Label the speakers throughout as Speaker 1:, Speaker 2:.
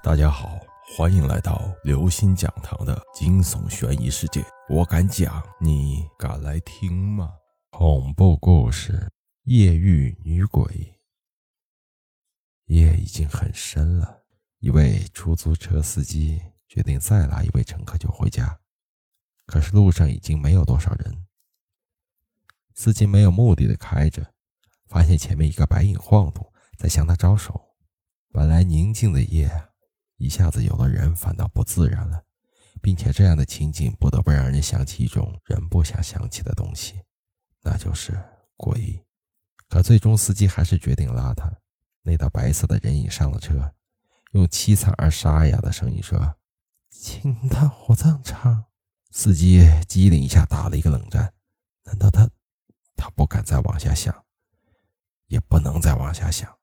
Speaker 1: 大家好，欢迎来到刘星讲堂的惊悚悬疑世界。我敢讲，你敢来听吗？恐怖故事《夜遇女鬼》。夜已经很深了，一位出租车司机决定再拉一位乘客就回家。可是路上已经没有多少人，司机没有目的的开着，发现前面一个白影晃动，在向他招手。本来宁静的夜。一下子有了人，反倒不自然了，并且这样的情景不得不让人想起一种人不想想起的东西，那就是鬼。可最终司机还是决定拉他。那道白色的人影上了车，用凄惨而沙哑的声音说：“
Speaker 2: 请到火葬场。”
Speaker 1: 司机机灵一下打了一个冷战。难道他……他不敢再往下想，也不能再往下想。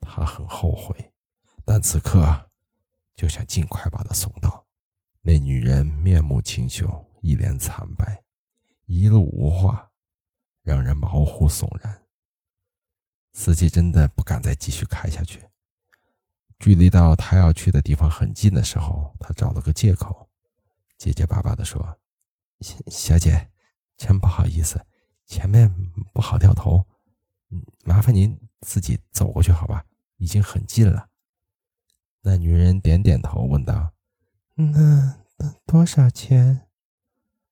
Speaker 1: 他很后悔。但此刻，就想尽快把他送到。那女人面目清秀，一脸惨白，一路无话，让人毛骨悚然。司机真的不敢再继续开下去。距离到他要去的地方很近的时候，他找了个借口，结结巴巴地说：“小姐，真不好意思，前面不好掉头，麻烦您自己走过去好吧？已经很近了。”
Speaker 2: 那女人点点头，问道：“那多少钱？”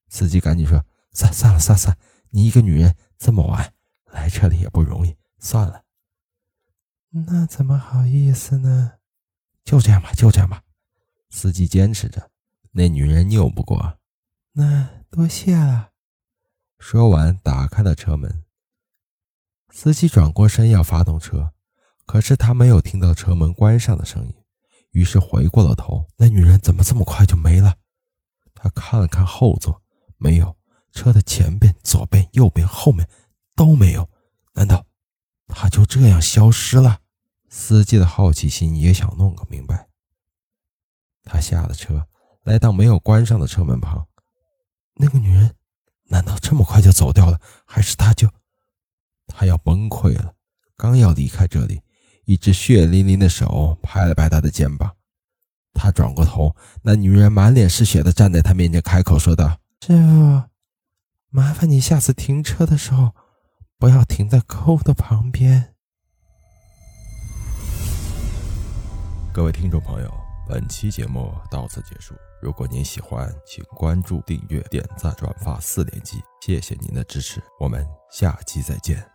Speaker 1: 司机赶紧说：“算算了，算算，你一个女人这么晚来这里也不容易，算了。”
Speaker 2: 那怎么好意思呢？
Speaker 1: 就这样吧，就这样吧。司机坚持着，那女人拗不过。
Speaker 2: 那多谢了。
Speaker 1: 说完，打开了车门。司机转过身要发动车，可是他没有听到车门关上的声音。于是回过了头，那女人怎么这么快就没了？他看了看后座，没有车的前边、左边、右边、后面都没有。难道她就这样消失了？司机的好奇心也想弄个明白。他下了车，来到没有关上的车门旁。那个女人难道这么快就走掉了？还是她就……他要崩溃了，刚要离开这里。一只血淋淋的手拍了拍他的肩膀，他转过头，那女人满脸是血的站在他面前，开口说道：“
Speaker 2: 师傅，麻烦你下次停车的时候，不要停在沟的旁边。”
Speaker 1: 各位听众朋友，本期节目到此结束。如果您喜欢，请关注、订阅、点赞、转发四连击，谢谢您的支持，我们下期再见。